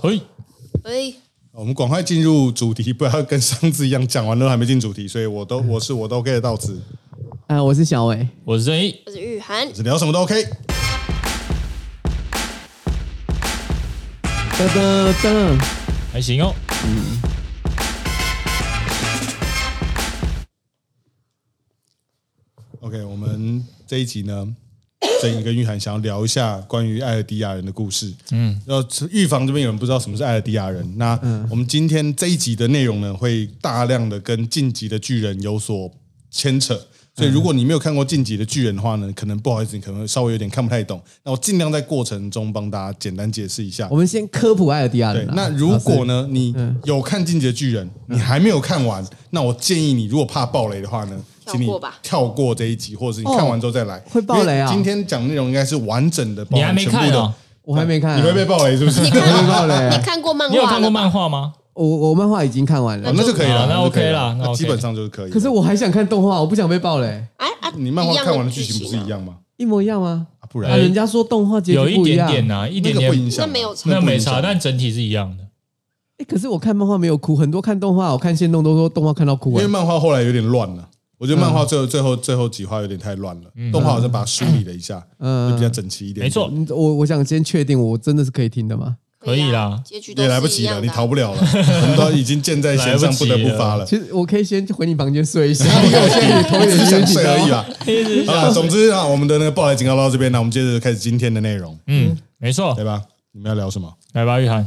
嘿，哎，我们赶快进入主题，不要跟上次一样讲完了还没进主题，所以我都我是我都 OK 到此，啊，我是小伟，我是正义，我是玉涵，是聊什么都 OK。噔噔噔，还行哦。嗯。OK，我们这一集呢，正义跟玉涵想要聊一下关于艾尔迪亚人的故事。嗯，然后预防这边有人不知道什么是艾尔迪亚人，那我们今天这一集的内容呢，会大量的跟晋级的巨人有所牵扯。所以，如果你没有看过《晋级的巨人》的话呢，可能不好意思，你可能稍微有点看不太懂。那我尽量在过程中帮大家简单解释一下我。们先科普艾尔迪亚人，啊。那如果呢，你有看《进击的巨人》，你还没有看完，那我建议你，如果怕暴雷的话呢，请你跳过这一集，或者是你看完之后再来。会爆雷啊今天讲的内容应该是完整的，你还没看哦？我还没看啊，你会被爆雷是不是？你哦，看爆雷你看过漫画？你有看过漫？画吗？我我漫画已经看完了，那就可以了，啊那就可以 OK 了那基本上就是可以。可是我还想看动画，我不想被爆雷，哎啊，你漫画看完的剧剧情不是一？样吗？一模一样吗？啊，不啊，然人家说动画结局有一不一样。点点呐，一那点点，不影响啊，那没有差那没差，但整体是一样的。哎，可是我看漫画没有哭，很多看动画，我看线动都说动画看到哭哎。因为漫画后来有点乱了。我觉得漫画嗯最后最后最后几话有点太乱了，动画好像把它梳理了一下，嗯就比较整齐一点。没错，嗯我我想先确定，我真的是可以听的吗？可以啦啊结局都也来不是一及了，你逃不了了，我们都已经箭在弦上，不得不发了。其实我可以先回你房间睡一下，因 为我现在头有点只是想晕，睡而已 啦。已好了，总之啊，我们的那个暴雷警告到这边，那我们接着开始今天的内容，嗯，没错对。吧？你们要聊什么？来吧，玉涵，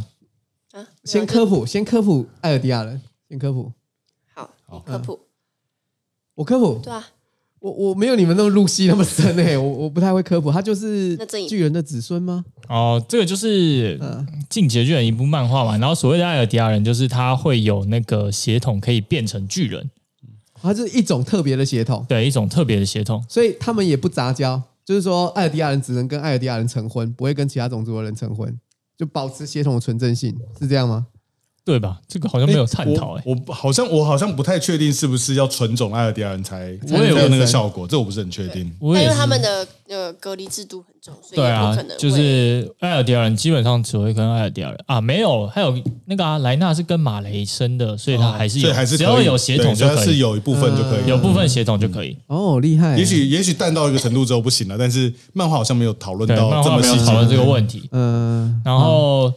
啊先科普，先科普艾尔迪亚人，先科普。好，你科普我科普，对啊，我我没有你们那么入戏那么深诶、我我不太会科普。他就是巨人的子孙吗？哦，这个就是嗯《进击的巨人》一部漫画嘛，然后所谓的艾尔迪亚人，就是他会有那个血统可以变成巨人，它是一种特别的血统，对，一种特别的血统。所以他们也不杂交，就是说艾尔迪亚人只能跟艾尔迪亚人成婚，不会跟其他种族的人成婚，就保持血统的纯正性，是这样吗？对吧？这个好像没有探讨哎、我我好像我好像不太确定是不是要纯种艾尔迪亚人才才我也才有那个效果，这我不是很确定。我也是但是他们的呃隔离制度很重，所以对啊也不可能，会就是艾尔迪亚人基本上只会跟艾尔迪亚人啊，没有，还有那个啊，莱纳是跟马雷生的，所以他还是有，所以还是只可以要有血统对只要就可以，是有一部分就可以，有部分血统就可以。哦，厉害！也许也许淡到一个程度之后不行了，但是漫画好像没有讨论对，到漫画这么细节。没有讨论这个问题。嗯，然后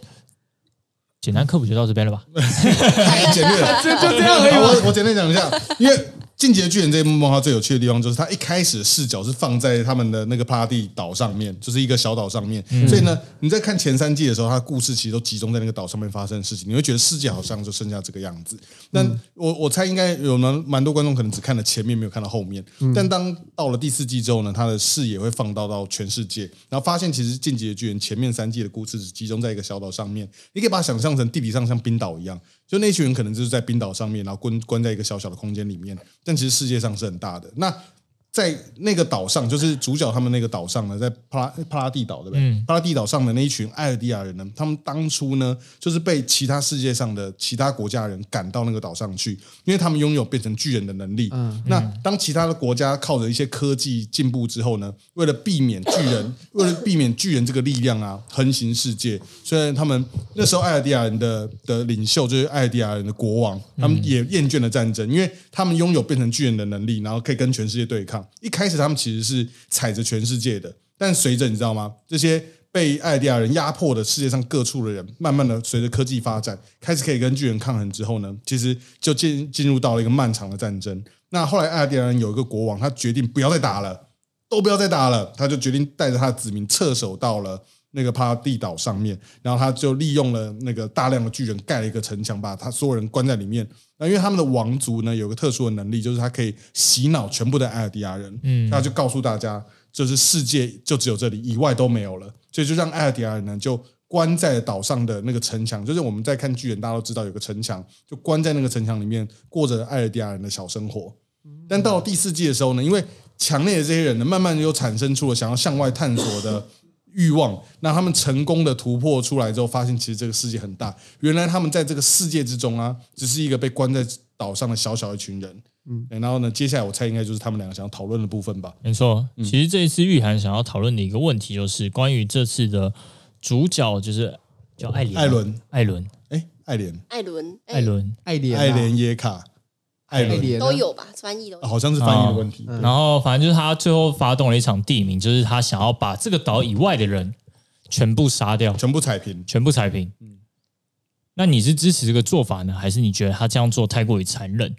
简单科普就到这边了吧？太简略了，就就这样而已？我我简单讲一下，因为《进击的巨人》这一幕漫画最有趣的地方，就是它一开始的视角是放在他们的那个帕拉蒂岛上面，就是一个小岛上面。所以呢，你在看前三季的时候，它的故事其实都集中在那个岛上面发生的事情，你会觉得世界好像就剩下这个样子。那我我猜应该有蛮蛮多观众可能只看了前面，没有看到后面。但当到了第四季之后呢，他的视野会放到到全世界，然后发现其实《进击的巨人》前面三季的故事只集中在一个小岛上面，你可以把它想象成地理上像冰岛一样。就那群人可能就是在冰岛上面，然后关关在一个小小的空间里面，但其实世界上是很大的。那在那个岛上，就是主角他们那个岛上呢，在帕拉帕拉蒂岛，对不对？帕拉蒂岛上的那一群艾尔迪亚人呢，他们当初呢，就是被其他世界上的其他国家人赶到那个岛上去，因为他们拥有变成巨人的能力。那当其他的国家靠着一些科技进步之后呢，为了避免巨人，为了避免巨人这个力量啊横行世界，虽然他们那时候艾尔迪亚人的的领袖就是艾尔迪亚人的国王，他们也厌倦了战争，因为他们拥有变成巨人的能力，然后可以跟全世界对抗。一开始他们其实是踩着全世界的，但随着你知道吗？这些被艾迪亚人压迫的世界上各处的人，慢慢的随着科技发展，开始可以跟巨人抗衡之后呢，其实就进进入到了一个漫长的战争。那后来艾迪亚人有一个国王，他决定不要再打了，都不要再打了，他就决定带着他的子民撤守到了那个帕拉蒂岛上面，然后他就利用了那个大量的巨人盖了一个城墙，把他所有人关在里面。那因为他们的王族呢有个特殊的能力，就是他可以洗脑全部的艾尔迪亚人，嗯，他就告诉大家，就是世界就只有这里，以外都没有了，所以就让艾尔迪亚人呢就。关在岛上的那个城墙，就是我们在看巨人，大家都知道有个城墙，就关在那个城墙里面，过着艾尔迪亚人的小生活。但到了第四季的时候呢，因为墙内的这些人呢，慢慢又产生出了想要向外探索的欲望。那他们成功的突破出来之后，发现其实这个世界很大。原来他们在这个世界之中啊，只是一个被关在岛上的小小一群人。嗯，然后呢，接下来我猜应该就是他们两个想要讨论的部分吧。没错，其实这一次玉涵想要讨论的一个问题，就是关于这次的主角，就是叫艾莲，艾伦，艾伦，哎，艾莲，艾伦，哎艾伦。艾莲啊，艾莲耶卡，都有吧，翻译都有。好像是翻译的问题。嗯然后反正就是他最后发动了一场地名，就是他想要把这个岛以外的人全部杀掉，全部踩平。全部踩平。嗯那你是支持这个做法呢，还是你觉得他这样做太过于残忍？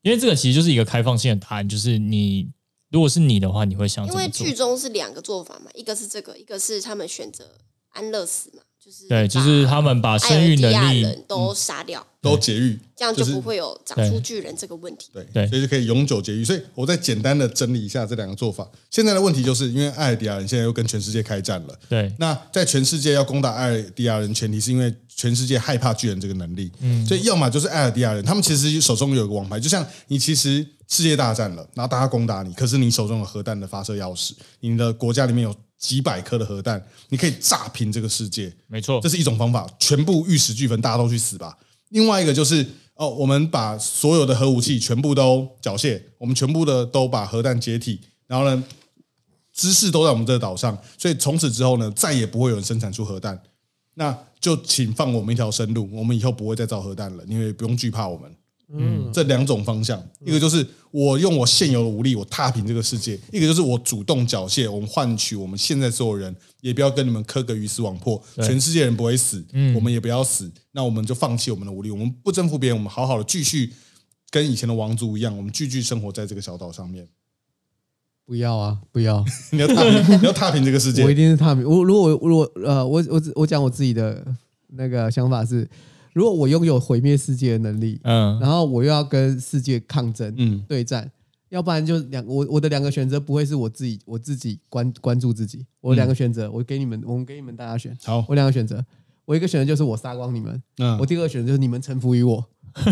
因为这个其实就是一个开放性的答案，就是你如果是你的话，你会想因为剧？中是两个做法嘛，一个是这个，一个是他们选择安乐死嘛，就是对，就是他们把生育能力，人都杀掉，都节育，这样就不会有长出巨人这个问题。对对所以就可以永久节育。所以我再简单的整理一下这两个做法。现在的问题就是因为艾尔迪亚人现在又跟全世界开战了，对那在全世界要攻打艾尔迪亚人，前提是因为全世界害怕巨人这个能力，嗯，所以要么就是艾尔迪亚人，他们其实手中有一个王牌，就像你其实世界大战了，然后大家攻打你，可是你手中有核弹的发射钥匙，你的国家里面有几百颗的核弹，你可以炸平这个世界，没错这，是一种方法，全部玉石俱焚，大家都去死吧。另外一个就是哦，我们把所有的核武器全部都缴械，我们全部的都把核弹解体，然后呢，知识都在我们这个岛上，所以从此之后呢，再也不会有人生产出核弹。那就请放我们一条生路，我们以后不会再造核弹了，因为不用惧怕我们。嗯，这两种方向，一个就是我用我现有的武力，我踏平这个世界；一个就是我主动缴械，我们换取我们现在所有人也不要跟你们磕个鱼死网破，全世界人不会死，我们也不要死，那我们就放弃我们的武力，我们不征服别人，我们好好的继续跟以前的王族一样，我们继续生活在这个小岛上面。不要啊，不要，你要踏平，你要踏平这个世界。我一。定是踏平。我如果如果呃，我我我讲我自己的那个想法是，如果我拥有毁灭世界的能力，嗯，然后我又要跟世界抗争、嗯，对战，要不然就两我我的两个选择不会是我自己我自己关关注自己，我两个选择，我给你们，我们给你们大家选，好，我两个选择，我一个选择就是我杀光你们，嗯。我，第二个选择就是你们臣服于我，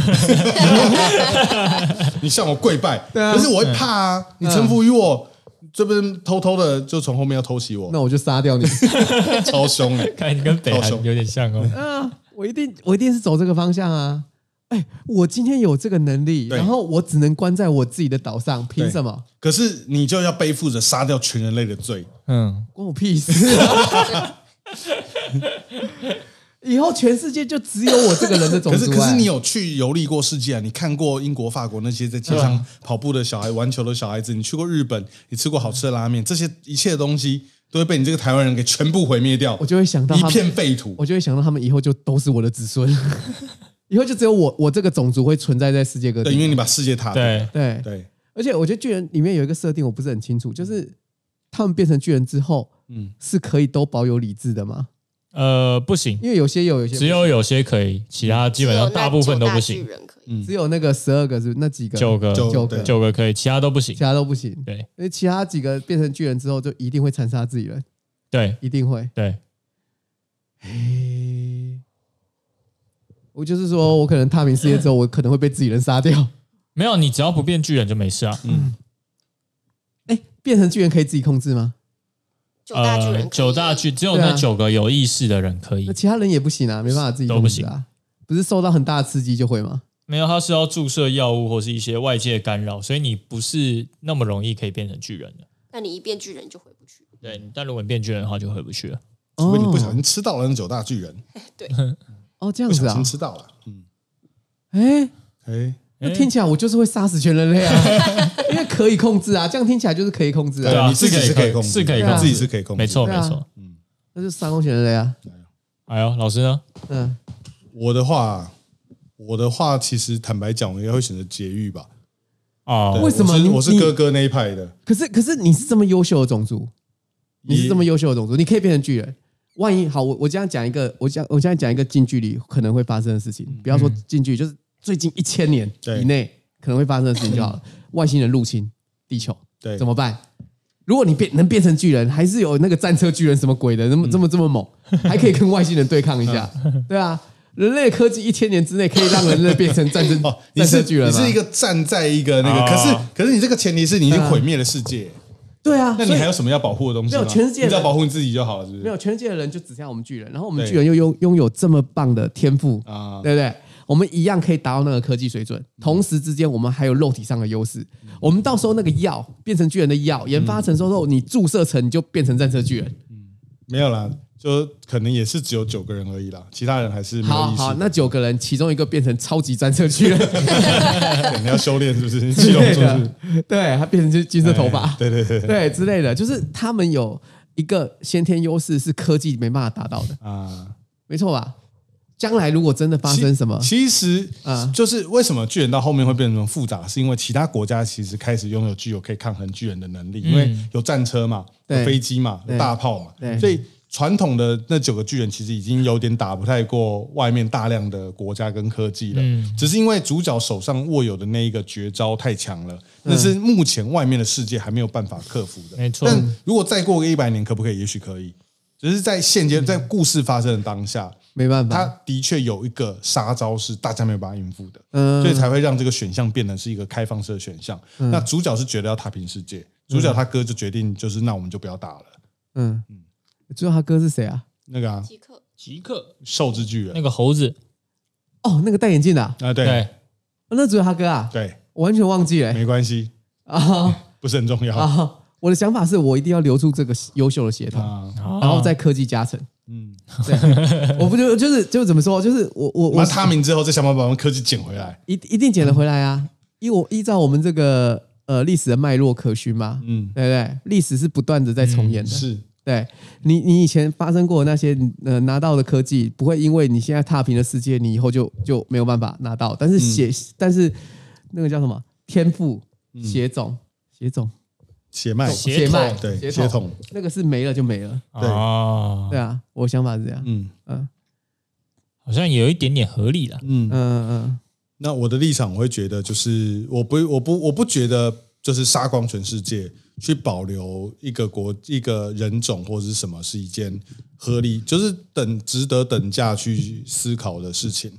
你向我跪拜，对啊。可是我会怕啊！你臣服于我，这边偷偷的就从后面要偷袭我，那我就杀掉你。超凶的。看你跟北韩有点像哦。啊，我一定我一定是走这个方向啊！哎，我今天有这个能力，然后我只能关在我自己的岛上，凭什么？可是你就要背负着杀掉全人类的罪。嗯，关我屁事、啊！以后全世界就只有我这个人的种族、可是，可是哎你有去游历过世界啊？你看过英国、法国那些在街上跑步的小孩、玩球的小孩子，你去过日本，你吃过好吃的拉面，这些一切的东西都会被你这个台湾人给全部毁灭掉，我就会想到一他们，片废土。我就会想到他们以后就都是我的子孙，以后就只有我我这个种族会存在在世界各对，因为。你把世界踏平。对，对，对，而且我觉得巨人里面有一个设定我不是很清楚，就是他们变成巨人之后，嗯，是可以都保有理智的吗？呃，不行，因为有些有，有些只有有些可以，其他基本上大部分都不行只有那九大巨。人可以，只有那个十二个是那几个，九个，就九个对九个可以，其他都不行其。他都不行。对因为其他几个变成巨人之后，就一定会残杀自己人，对一定会。对，嘿，我就是说我可能踏平世界之后，我可能会被自己人杀掉。没有你只要不变巨人就没事啊。嗯哎，变成巨人可以自己控制吗？九大巨人可以，九大巨只有那九个有意识的人可以那，其他人也不行啊，没办法自己都不行啊。不是受到很大的刺激就会吗？没有他是要注射药物或是一些外界干扰，所以你不是那么容易可以变成巨人的。那你一变巨人就回不去。对，但如果你变巨人的话，就回不去了。除非你不小心吃到了那九大巨人，对，哦，这样子啊不小心，吃到了。嗯，哎，哎，那听起来我就是会杀死全人类啊，因为可以控制啊，这样听起来就是可以控制啊，对啊，你自己是是可以控制是可以控制，自己是可以控制没错对啊没错。那就杀光全人类啊。哎呦，老师呢？嗯，我的话，我的话，其实坦白讲，我应该会选择节育吧。哦对，为什么我是你你我是哥哥那一派的？可是可是你是这么优秀的种族，你是这么优秀的种族，你可以变成巨人。万一好，我我这样讲一个，我讲我现在讲一个近距离可能会发生的事情，不要说近距离，就是最近一千年以内可能会发生的事情就好了。外星人入侵地球，对，怎么办？如果你变能变成巨人，还是有那个战车巨人什么鬼的，那么这么这么猛，还可以跟外星人对抗一下，对啊。人类科技一千年之内可以让人类变成战争哦，你是巨人？你是一个站在一个那个，哦可是可是你这个前提是你已经毁灭了世界，对啊，那你还有什么要保护的东西？没有全世界你只要保护你自己就好了，是不是？没有全世界的人就只像我们巨人，然后我们巨人又拥拥有这么棒的天赋，啊，对不对？我们一样可以达到那个科技水准，同时之间我们还有肉体上的优势。我们到时候那个药变成巨人的药，研发成之后，你注射成你就变成战车巨人。没有啦，就可能也是只有九个人而已啦，其他人还是没有意识。好好，那九个人其中一个变成超级战车巨人，对你要修炼是不是？七龙珠，对，他变成就是金色头发哎，对对对对之类的，就是他们有一个先天优势是科技没办法达到的，啊。没错吧？将来如果真的发生什么，其实啊就是为什么巨人到后面会变成复杂，是因为其他国家其实开始拥有具有可以抗衡巨人的能力，因为有战车嘛，有对飞机嘛，有大炮嘛，所以传统的那九个巨人其实已经有点打不太过外面大量的国家跟科技了。只是因为主角手上握有的那一个绝招太强了，那是目前外面的世界还没有办法克服的。没错但如果再过个一百年，可不可以？也许可以。只是在现阶在故事发生的当下，没办法。他，的确有一个杀招是大家没有办法应付的，嗯。所以才会让这个选项变成是一个开放式的选项。那主角是觉得要踏平世界，主角他哥就决定就是那我们就不要打了。嗯，知道他哥是谁啊？那个啊，即刻极客兽之巨人。那个猴子，哦，那个戴眼镜的啊，啊，对。对，哦那只有他哥啊，对，我完全忘记了。没关系，啊。不是很重要。啊！我的想法是我一定要留住这个优秀的血统，啊。然后再科技加成。嗯，对，我不就就是就怎么说，就是我我我我们踏明之后再想办法把我们科技捡回来。一一定捡得回来啊！依我依照我们这个呃历史的脉络可循嘛，嗯，对不对？历史是不断的在重演的。是对你，你以前发生过的那些呃拿到的科技，不会因为你现在踏平了世界，你以后就就没有办法拿到。但是血，但是那个叫什么天赋、血种、血种、血脉，血血脉、对血血统，那个是没了就没了。对啊对，啊，我想法是这样。嗯嗯好像有一点点合理了。嗯嗯。嗯那我的立场，我会觉得就是我不我不我不觉得就是杀光全世界去保留一个国一个人种或者是什么是一件合理，就是等值得等价去思考的事情。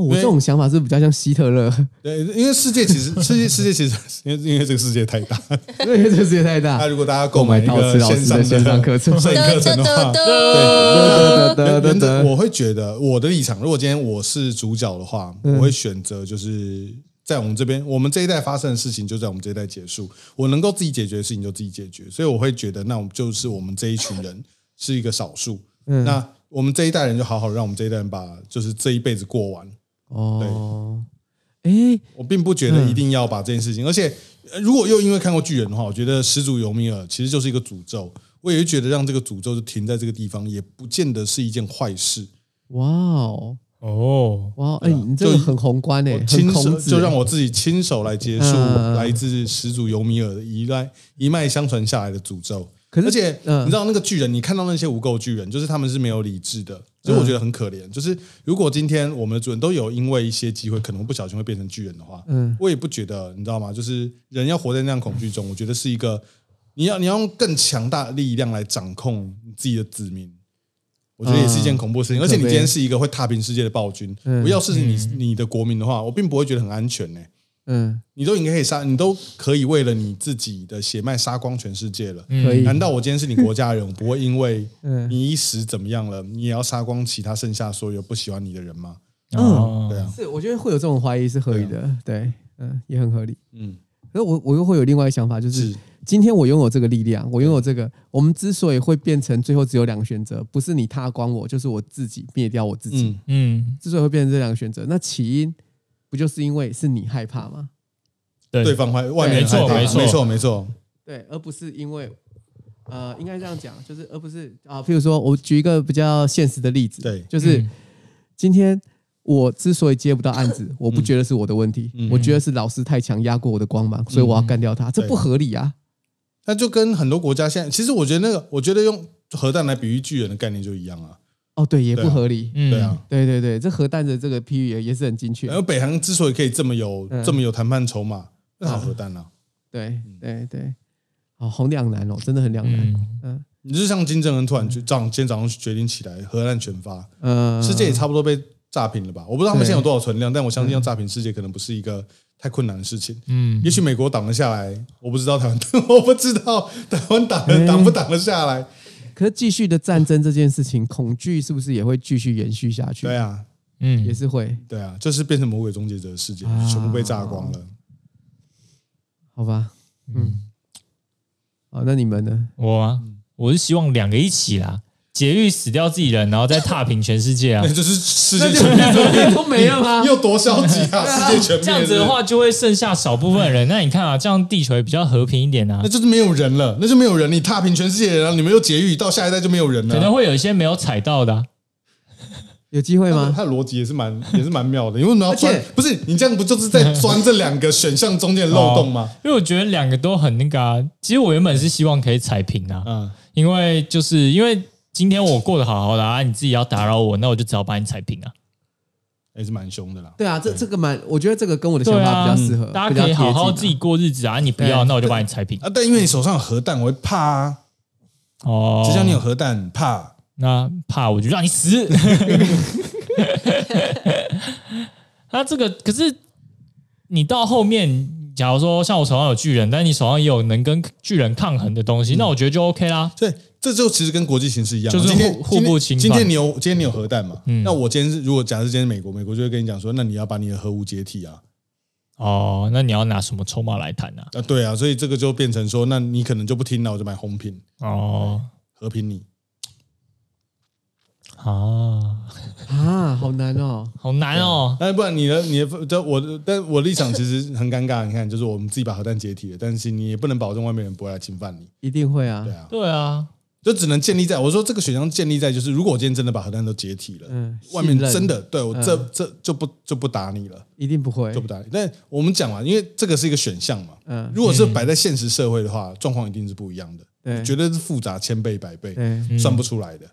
哦，我这种想法是比较像希特勒，对，因为世界其实世界世界其实因为因为这个世界太大，因为这个世界太大 那。如果大家购买一道个慈老师的线上线上课程 摄影课程的话，得得原原则得我会觉得我的立场，如果今天我是主角的话，我会选择就是在我们这边，我们这一代发生的事情就在我们这一代结束，我能够自己解决的事情就自己解决，所以我会觉得那我们就是我们这一群人是一个少数，那我们这一代人就好好让我们这一代人把就是这一辈子过完。哦，哎，我并不觉得一定要把这件事情，而且呃如果又因为看过巨人的话，我觉得始祖尤米尔其实就是一个诅咒，我也会觉得让这个诅咒就停在这个地方，也不见得是一件坏事。哇哦，哦，哇，哎，你这个很宏观哎，很我亲，手就让我自己亲手来结束嗯。来自始祖尤米尔的一代一脉相传下来的诅咒。可是而且嗯。你知道那个巨人，你看到那些无垢巨人，就是他们是没有理智的，所以我觉得很可怜。就是如果今天我们的主人都有因为一些机会，可能不小心会变成巨人的话，嗯。我也不觉得，你知道吗？就是人要活在那样恐惧中，我觉得是一个你要你要用更强大的力量来掌控你自己的子民。我觉得也是一件恐怖的事情，嗯。而且你今天是一个会踏平世界的暴君，嗯。我要是你你的国民的话，我并不会觉得很安全呢、嗯，你都应该可以杀，你都可以为了你自己的血脉杀光全世界了。可以，难道我今天是你国家人，我不会因为嗯。你一时怎么样了，你也要杀光其他剩下所有不喜欢你的人吗？哦，对啊，是我觉得会有这种怀疑是合理的，对，嗯，也很合理。嗯，可是我我又会有另外一个想法，就是是。今天我拥有这个力量，我拥有这个，我们之所以会变成最后只有两个选择，不是你踏光我，就是我自己灭掉我自己。嗯，嗯，之所以会变成这两个选择，那起因不就是因为是你害怕吗？对。对方害外面没错害怕没错。没错没错，对，而不是因为呃，应该这样讲，就是而不是啊，譬如说我举一个比较现实的例子，对。就是嗯。今天我之所以接不到案子，我不觉得是我的问题，嗯。我觉得是老师太强压过我的光芒，所以我要干掉他，这不合理啊。那就跟很多国家现在，其实我觉得那个，我觉得用核弹来比喻巨人的概念就一样啊。哦，对，也不合理。嗯对啊，对对对，这核弹的这个批喻也也是很精确然。后北韩之所以可以这么有嗯这么有谈判筹码，那好核弹啊。对对对，哦，好两难哦，真的很两难。嗯，嗯你就像金正恩突然就早今天早上决定起来核弹全发，呃，世界也差不多被炸平了吧？我不知道他们对现在有多少存量，但我相信要炸平世界可能不是一个太困难的事情。嗯，也许美国挡得下来，我不知道台湾，我不知道台湾挡了挡不挡得下来。可是继续的战争这件事情，恐惧是不是也会继续延续下去？对，啊，嗯，也是会，对啊，就是变成魔鬼终结者的世界，啊全部被炸光了。好吧？嗯，好，那你们呢？我啊，我是希望两个一起啦，劫狱死掉自己人，然后再踏平全世界啊那。就是世界全灭，都没了吗你？有多消极啊？世界全灭这样子的话，就会剩下少部分人。那你看啊，这样地球也比较和平一点啊那。就是没有人了，那就没有人。你踏平全世界人，然后你们又劫狱，到下一代就没有人了。可能会有一些没有踩到的啊、有机会吗？他的逻辑也是蛮也是蛮妙的，因为什么要钻而且？不是你这样不就是在钻这两个选项中间的漏洞吗？因为我觉得两个都很那个啊。其实我原本是希望可以踩平啊，嗯，因为就是因为今天我过得好好的啊，你自己要打扰我，那我就只好把你踩平啊。还是蛮凶的啦。对啊，这这个蛮，我觉得这个跟我的想对啊法比较适合，大家可以好好自己比过日子啊，你不要，对那我就把你踩平。啊，但因为你手上有核弹，我会怕啊。哦，就像你有核弹，怕。那怕我就让你死。那这个可是你到后面，假如说像我手上有巨人，但你手上也有能跟巨人抗衡的东西，那我觉得就 OK 啦。对，这就其实跟国际形势一样，就是互互不侵犯今天你有今天你有核弹嘛？嗯那我今天是如果假设今天美国，美国就会跟你讲说，那你要把你的核武解体啊哦，那你要拿什么筹码来谈啊？啊，对啊，所以这个就变成说，那你可能就不听了，我就买红品哦和平你。啊，啊，好难哦。好难哦。但不然你的你的这我的，但我的立场其实很尴尬。你看，就是我们自己把核弹解体了，但是你也不能保证外面人不会来侵犯你。一定会啊对。啊，对啊，就只能建立在我说这个选项建立在就是，如果我今天真的把核弹都解体了，嗯，外面信任真的对我这嗯这就不就不打你了，一定不会就。不打你。但我们讲完，因为这个是一个选项嘛，嗯，如果是摆在现实社会的话，状况一定是不一样的，对绝对是复杂千倍百倍，对。算不出来的。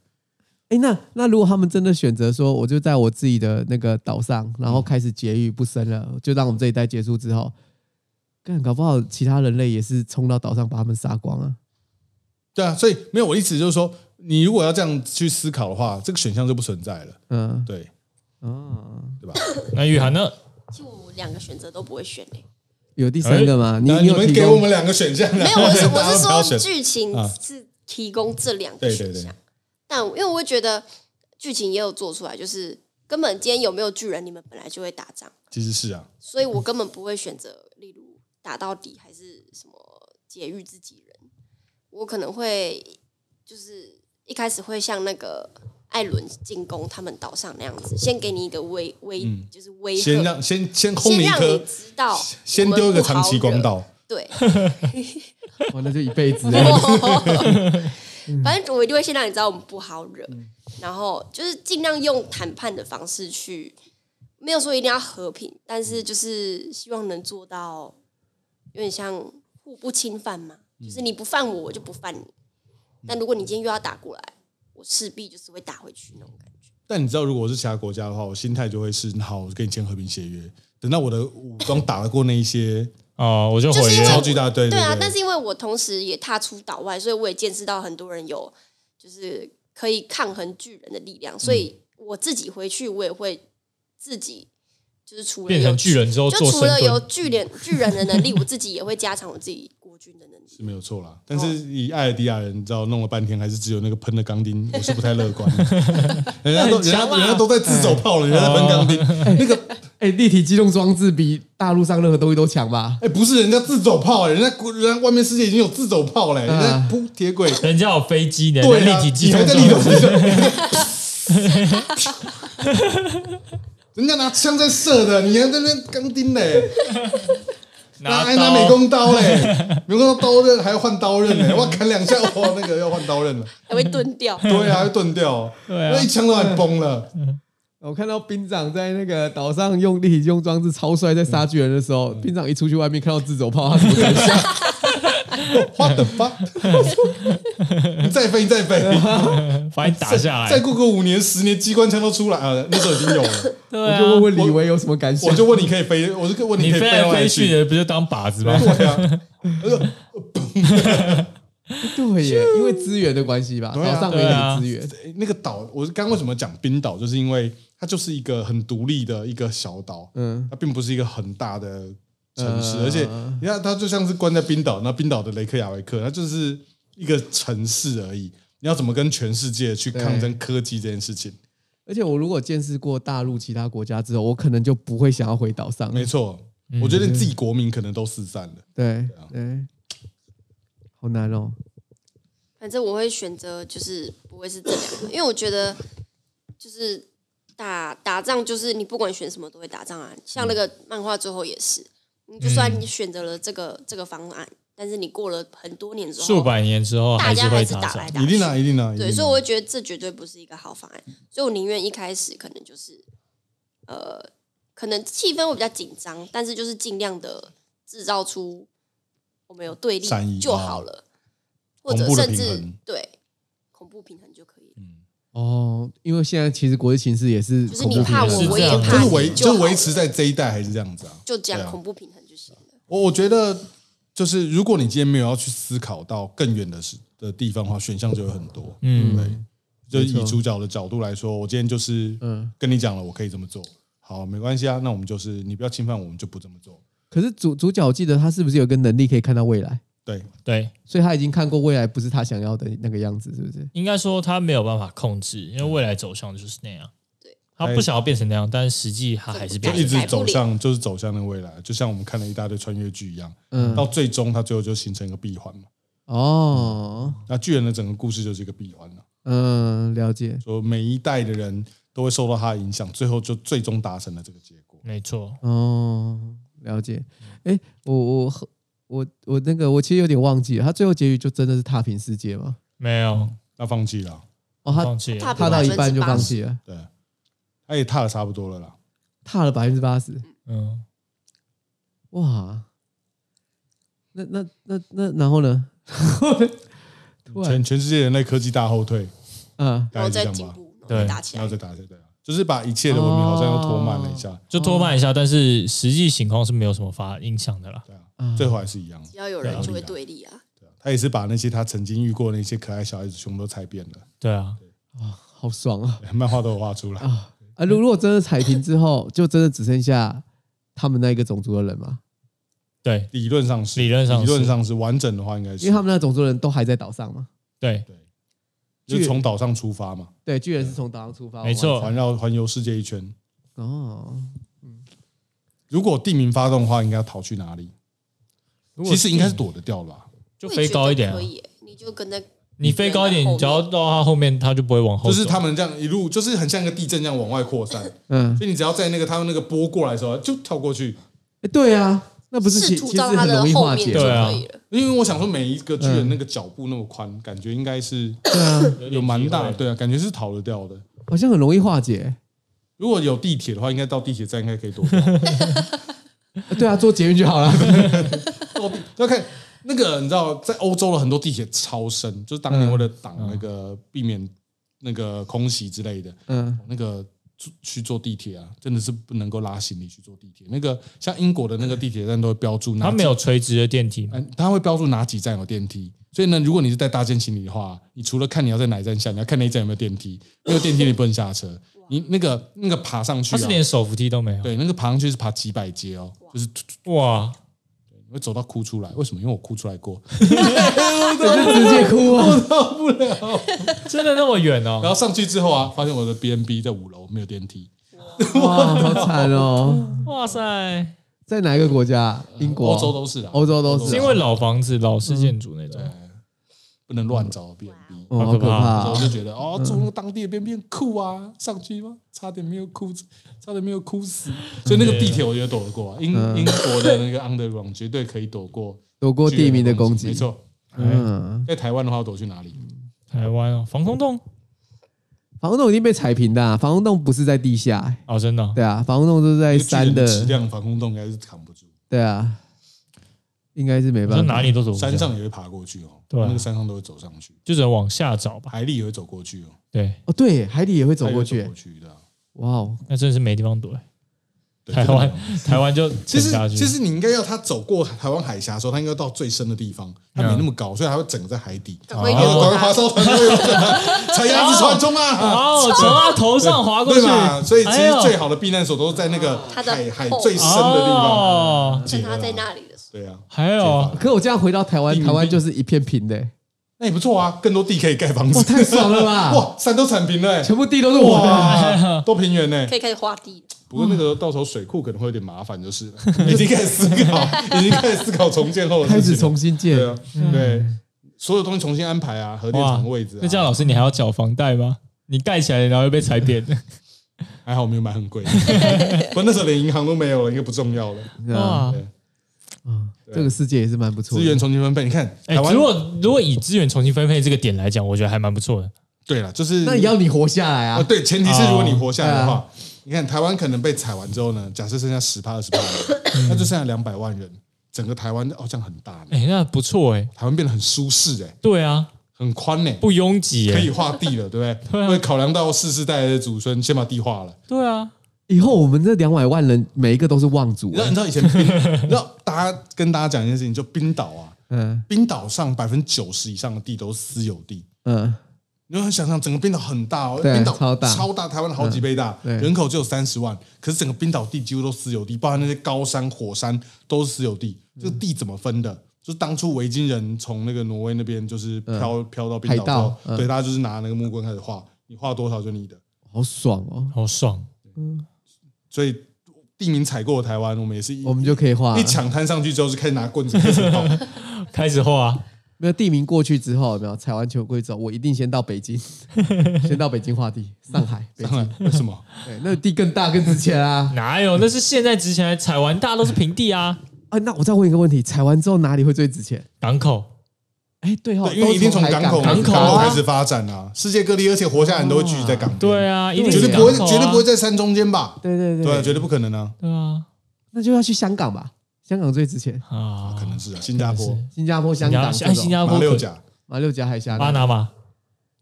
哎，那那如果他们真的选择说，我就在我自己的那个岛上，然后开始绝育不生了，就让我们这一代结束之后，干搞不好其他人类也是冲到岛上把他们杀光啊。对啊，所以没有我意思就是说，你如果要这样去思考的话，这个选项就不存在了，嗯，对哦，对吧？那雨涵呢？就我两个选择都不会选诶、有第三个吗？你那你们给我们两个选项啊，没有，我是 大家我是不要选说剧情啊是提供这两个对对对选项，但因为我会觉得剧情也有做出来，就是根本今天有没有巨人，你们本来就会打仗，其实是啊，所以我根本不会选择，例如打到底还是什么劫狱自己人，我可能会就是一开始会像那个艾伦进攻他们岛上那样子，先给你一个威威，就是威先让先先轰你一先让你颗，知道，先丢一个长期光，道，对 哇，那就一辈子。反正我一定会先让你知道我们不好惹，然后就是尽量用谈判的方式去，没有说一定要和平，但是就是希望能做到有点像互不侵犯嘛，就是你不犯我，我就不犯你。但如果你今天又要打过来，我势必就是会打回去那种感觉。但你知道，如果我是其他国家的话，我心态就会是好，我跟你签和平协约。等到我的武装打得过那一些哦，我就回约就是因为超巨大，对对啊，对但是因为我同时也踏出岛外，所以我也见识到很多人有就是可以抗衡巨人的力量，所以我自己回去我也会自己就是除了有变成巨人之后就除了有。巨人巨人的能力，我自己也会加强我自己国军的能力是。没有错啦。但是以艾尔迪亚人，你知道弄了半天，还是只有那个喷的钢钉，我是不太乐观的。人家都人家人家都在自走炮了，人家在喷钢钉，那个哎，立体机动装置比大陆上任何东西都强吧？哎，不是人家自走炮，人家国人家外面世界已经有自走炮嘞，人家铺铁轨，人家有飞机呢，对啊，立体机你还动在立体 装置机动，人家拿枪在射的，你还在那边钢钉嘞，拿还拿美工刀嘞，美工刀刀刃还要换刀刃嘞，哇，砍两下哇，那个要换刀刃了，还会钝掉，对啊，会钝掉，对啊。那一枪都还崩了，我看到兵长在那个岛上用立体机动装置超帅，在杀巨人的时候，兵长一出去外面看到自走炮，他什么感想？花的发，你再飞再飞，把你打下来。再过个五年十年，机关枪都出来啊，那时候已经有了，对我就问啊，问李维有什么感想？我就问你可以飞，我就问你可以飞来飞去的，不就当靶子吗？对啊，对耶，因为资源的关系吧，对啊岛上没有资源。诶那个岛，我刚刚为什么讲冰岛，就是因为它就是一个很独立的一个小岛，嗯，它并不是一个很大的城市，嗯而且你看它就像是关在冰岛，那冰岛的雷克雅维克，它就是一个城市而已。你要怎么跟全世界去抗争科技这件事情？而且我如果见识过大陆其他国家之后，我可能就不会想要回岛上。没错，我觉得你自己国民可能都四散了。对对，好难哦。反正我会选择就是不会是这两个，因为我觉得就是打打仗就是你不管选什么都会打仗啊，像那个漫画最后也是，你就算你选择了这个这个方案，但是你过了很多年之后，数百年之后大家是会还是打来。仗。打去，一定啊，一定啊，一对，啊所以我会觉得这绝对不是一个好方案，所以我宁愿一开始可能就是，呃，可能气氛会比较紧张，但是就是尽量的制造出我们有对善意立就好了，或恐怖的者甚至衡。对恐怖平衡。哦，因为现在其实国际形势也是就是怕我，我也怕就是维就维持在这一代还是这样子啊？就对啊讲恐怖平衡就行了。我我觉得就是如果你今天没有要去思考到更远的事的地方的话，选项就有很多。嗯，对，就没错以主角的角度来说，我今天就是嗯跟你讲了，我可以这么做，好，没关系啊，那我们就是你不要侵犯我们，就不这么做。可是主主角我记得他是不是有一个能力可以看到未来？对，对，所以他已经看过未来不是他想要的那个样子，是不是？应该说他没有办法控制，因为未来走向就是那样。对，他不想要变成那样，但是实际他还是就变成一直走向就是走向那个未来，就像我们看了一大堆穿越剧一样，嗯到最终他最后就形成一个闭环嘛。哦，那巨人的整个故事就是一个闭环了，嗯，了解。说每一代的人都会受到他的影响，最后就最终达成了这个结果。没错。哦，了解。哎，我我我我那个我其实有点忘记了，他最后结局就真的是踏平世界吗？没有他放弃了，哦，他放弃了，踏踏到一半就放弃了，对，他也踏的差不多了啦。踏了百分之八十。嗯，哇，那那那那然后呢？突然全全世界人类科技大后退，嗯，然后再。进步，对再打起来然后。再打起来，对啊，就是把一切的文明好像又拖慢了一下，就拖慢一下，但是实际情况是没有什么发影响的啦。对啊，嗯。最后还是一样。只要有人就会对立啊，对啊他也是把那些他曾经遇过的那些可爱小孩子全部都踩遍了，对啊，啊好爽啊！漫画都有画出来。啊，如如果真的踩平之后，就真的只剩下他们那一个种族的人吗？对。理论上是，理论上是。理论上是完整的话，应该是。因为他们那个种族人都还在岛上嘛。对，就是从岛上出发嘛，对，巨人是从岛上出发，没错环绕环游世界一圈。哦，嗯如果地名发动的话，应该要逃去哪里？其实应该是躲得掉的吧？就飞高一点可以，你就跟在你飞高一点，你只要到它后面，它就不会往后。就是他们这样一路，就是很像一个地震这样往外扩散，嗯，所以你只要在那个他们那个波过来的时候，就跳过去。哎，对啊，那不是其其实到他的很容易后面就化解吗，对啊可以了。因为我想说，每一个巨人嗯那个脚步那么宽，感觉应该是对啊，有蛮大，对啊，感觉是逃得掉的。好像很容易化解。如果有地铁的话，应该到地铁站应该可以躲 对啊，坐捷运就好了。要看那个，你知道，在欧洲的很多地铁超深，就是当年为了挡那个避免那个空袭之类的，嗯，那个去去坐地铁啊，真的是不能够拉行李去坐地铁。那个像英国的那个地铁站都会标注它没有垂直的电梯它会标注哪几站有电梯。所以呢，如果你是带大件行李的话，你除了看你要在哪一站下，你要看那一站有没有电梯。没有电梯你不能下车，你那个那个爬上去、啊，它是连手扶梯都没有。对那个爬上去是爬几百阶哦，就是哇，你会走到哭出来。为什么？因为我哭出来过。我就直接哭啊！我到不了真的那么远哦？然后上去之后啊，发现我的 B N B 在五楼，没有电梯。哇，好惨哦！哇塞，在哪一个国家？英国、欧洲都是的，欧洲都是因为老房子、老式建筑那种。不能乱找 B N B。哦，好可怕那时候哦！就觉得哦，住那个当地的 B N B 酷啊，上去吗？差点没有哭，差点没有哭死。所以那个地铁我觉得躲得过啊，英英国的那个 Underground 绝对可以躲过 躲过地名的攻击，没。错。嗯，在台湾的话，躲去哪里？台湾啊，防空洞防空洞已经被踩平的、啊，防空洞不是在地下、欸哦，真的哦对啊，防空洞都是在山的，质量防空洞应该是扛不住，对啊，应该是没办法。哪里都走不山下，上也会爬过去哦，对啊那个山上都会走上去，就只能往下找吧。海里也会走过去哦，对，哦，对，海里也会走过去、它也会走过去的啊。哇哦，那真的是没地方躲。对台湾台湾就其。实其实你应该要他走过台湾海峡的时候，他应该到最深的地方，他没那么高，所以他会整个在海底。赶快然后游啊赶快划！烧船队，踩鸭子船中啊！哦，从他头上滑过去？所以其实最好的避难所都是在那个海海最深的地方。哦，趁他在那里的时候对啊，还有可我这样回到台湾，台湾就是一片平的、欸那也不错啊，更多地可以盖房，子。太爽了吧！哇，山都铲平了欸，全部地都是我的。哇，都平原呢，可。以开始画地了。不过那个到时候水库可能会有点麻烦，就是 已经开始思考，已经开始思考重建后的开始事情了重新建对，啊，对，所有东西重新安排啊，核电厂的位置、啊。那这样老师你还要缴房贷吗？你盖起来然后又被踩扁，还好我没有买很贵，不，那时候连银行都没有了，应该不重要了。对啊，哇！对这个世界也是蛮不错的。资源重新分配，你看哎台，湾如果如果以资源重新分配这个点来讲，我觉得还蛮不错的。对了，就是那也要你活下来啊，啊！对，前提是如果你活下来的哦话，你看台湾可能被踩完之后呢，假设剩下十趴二十趴人，那就剩下两百万人，整个台湾哦这样很大呢，哎，那不错哎。台湾变得很舒适哎，对啊，很宽呢，不拥挤可以哎。划地了，对不对？对啊会考量到世世代代的祖孙，先把地划了。对啊，以后我们这两百万人每一个都是望族你知道，你知道以前冰，你知道大家跟大家讲一件事情，就冰岛啊，嗯冰岛上百分之九十以上的地都是私有地。嗯，你就很想象，整个冰岛很大哦，冰岛超大超大，台湾的好几倍大，对人口只有三十万，可是整个冰岛地几乎都私有地，包含那些高山、火山都是私有地。这个地怎么分的？就是当初维京人从那个挪威那边就是飘飘到冰岛之后，嗯对，大家就是拿那个木棍开始画，你画多少就你的。好爽哦！好爽。嗯所以地名踩过的台湾，我们也是一我们就可以画一抢滩上去之后，就开始拿棍子开始画。开始画，没有地名过去之后，有没有踩完球规之后，我一定先到北京，先到北京画地，上海、北京，为什么？对，那地更大更值钱啊！哪有？那是现在值钱，踩完大家都是平地啊。啊，那我再问一个问题，踩完之后哪里会最值钱？港口哎，对哦，对，因为一定从港口港口开始发展啊，世界各地，而且活下来人都会聚集在港边。对啊，一定绝对不会，绝对不会在山中间吧？对对对对，绝对不可能啊！对啊那就要去香港吧，香港最值钱，啊，可能是啊，新加坡、新加坡、香港。这种、哎新加坡。马六甲。马六甲海峡、巴拿马。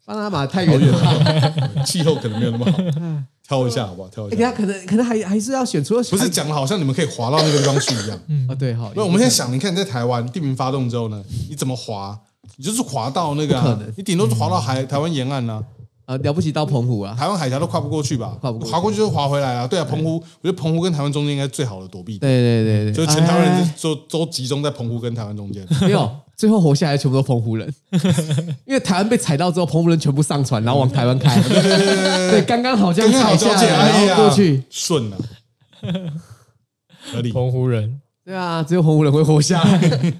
巴拿马太远。了，气候可能没有那么好，挑一下好不好？挑一下。下，可能可能还还是要选，除了不是讲的好像你们可以滑到那个地方去一样。啊，对，好，那我们现在想，你看你在台湾地名发动之后呢，你怎么滑？你就是滑到那个啊？你顶多是滑到海台湾沿岸啊，啊，了不起到澎湖啊，台湾海峡都跨不过去吧？跨不过去。滑过去就划回来啊。对啊，澎湖，我觉得澎湖跟台湾中间应该最好的躲避点，对对对对，就是全台湾人都都集中在澎湖跟台湾中间。没有，最后活下来全部都澎湖人，因为台湾被踩到之后，澎湖人全部上船，然后往台湾开，对，刚刚好这样刚刚好交界，踩下来，然后过去，顺了，合理。澎湖人，对啊，只有澎湖人会活下来，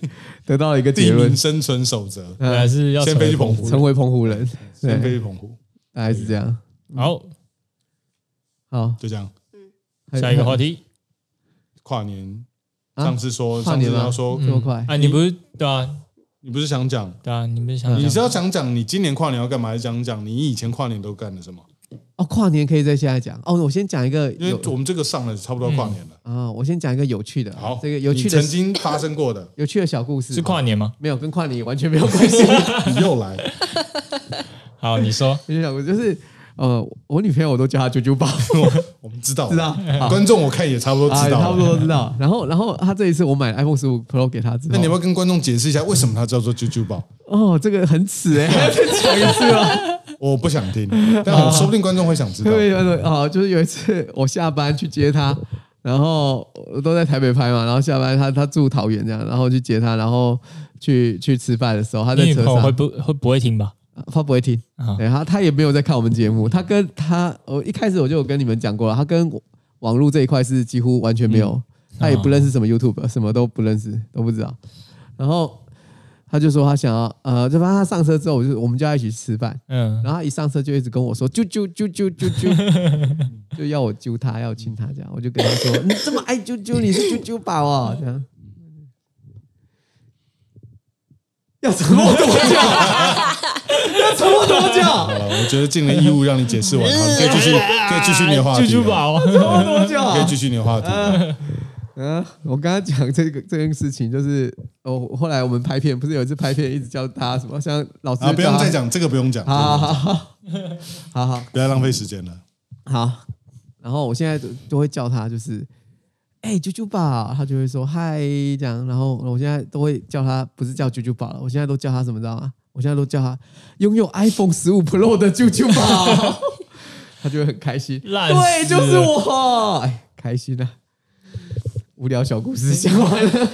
得到了一个结论。地名，生存守则，还是要先飞去澎湖成为澎湖人，先飞，去澎湖，大概是这样。好，好，就这样。下一个话题。跨年，啊？上次说，上跨年吗？次要说，这么快？啊，你不是对啊。你不是想讲，对啊，你不是想你是要讲讲你今年跨年要干嘛，还是讲讲你以前跨年都干了什么？哦，跨年可以在现在讲。哦。我先讲一个因为我们这个上了差不多跨年了。啊，我先讲一个有趣的，好，这个有趣的曾经发生过的，有趣的小故事，是跨年吗？没有跟跨年完全没有关系。你又来，好，你说有趣的小故事就是呃，我女朋友我都叫她啾啾宝，我们知道，知道？观众我看也差不多啊，知道，差不多都知道。然后，然后她这一次我买 iPhone 十五 Pro 给她之后，那你要不要跟观众解释一下，为什么它叫做啾啾宝？哦，这个很耻哎，还 要再讲一次吗？我不想听，但我说不定观众会想知道。对对对，哦，就是有一次我下班去接她，然后都在台北拍嘛，然后下班她她住桃园这样，然后去接她，然后去去吃饭的时候，她在车上，会不会不会听吧？她不会听，啊。对他他也没有在看我们节目，他跟他我一开始我就有跟你们讲过了，他跟网络这一块是几乎完全没有，他也不认识什么 YouTube，什么都不认识，都不知道。然后他就说他想要呃，就反正她上车之后，我就我们就要一起吃饭，嗯，然后他一上车就一直跟我说啾啾啾啾啾啾，就要我揪他，要亲他这样，我就跟他说你这么爱啾啾，你是啾啾宝哦，这样。要沉默多久？要沉默多久？好了，我觉得尽了义务让你解释完，好，你可以继续，可以继续你的话题啾啾了，宝，沉默多久？可以继续你的话题了。嗯，我刚刚讲这个这件事情，就是哦，后来我们拍片，不是有一次拍片一直叫他什么，像老师啊，不用再，讲这个，不用讲，好好好好好不要浪费时间了。好，然后我现在都都会叫他，就是哎啾啾宝，他就会说嗨这样，然后我现在都会叫他，不是叫啾啾宝了，我现在都叫他什么，知道吗？我现在都叫他拥有 iPhone 十五 Pro 的舅舅宝，他就会很开心。烂对，就是我，哎，开心啊！无聊小故事讲完了，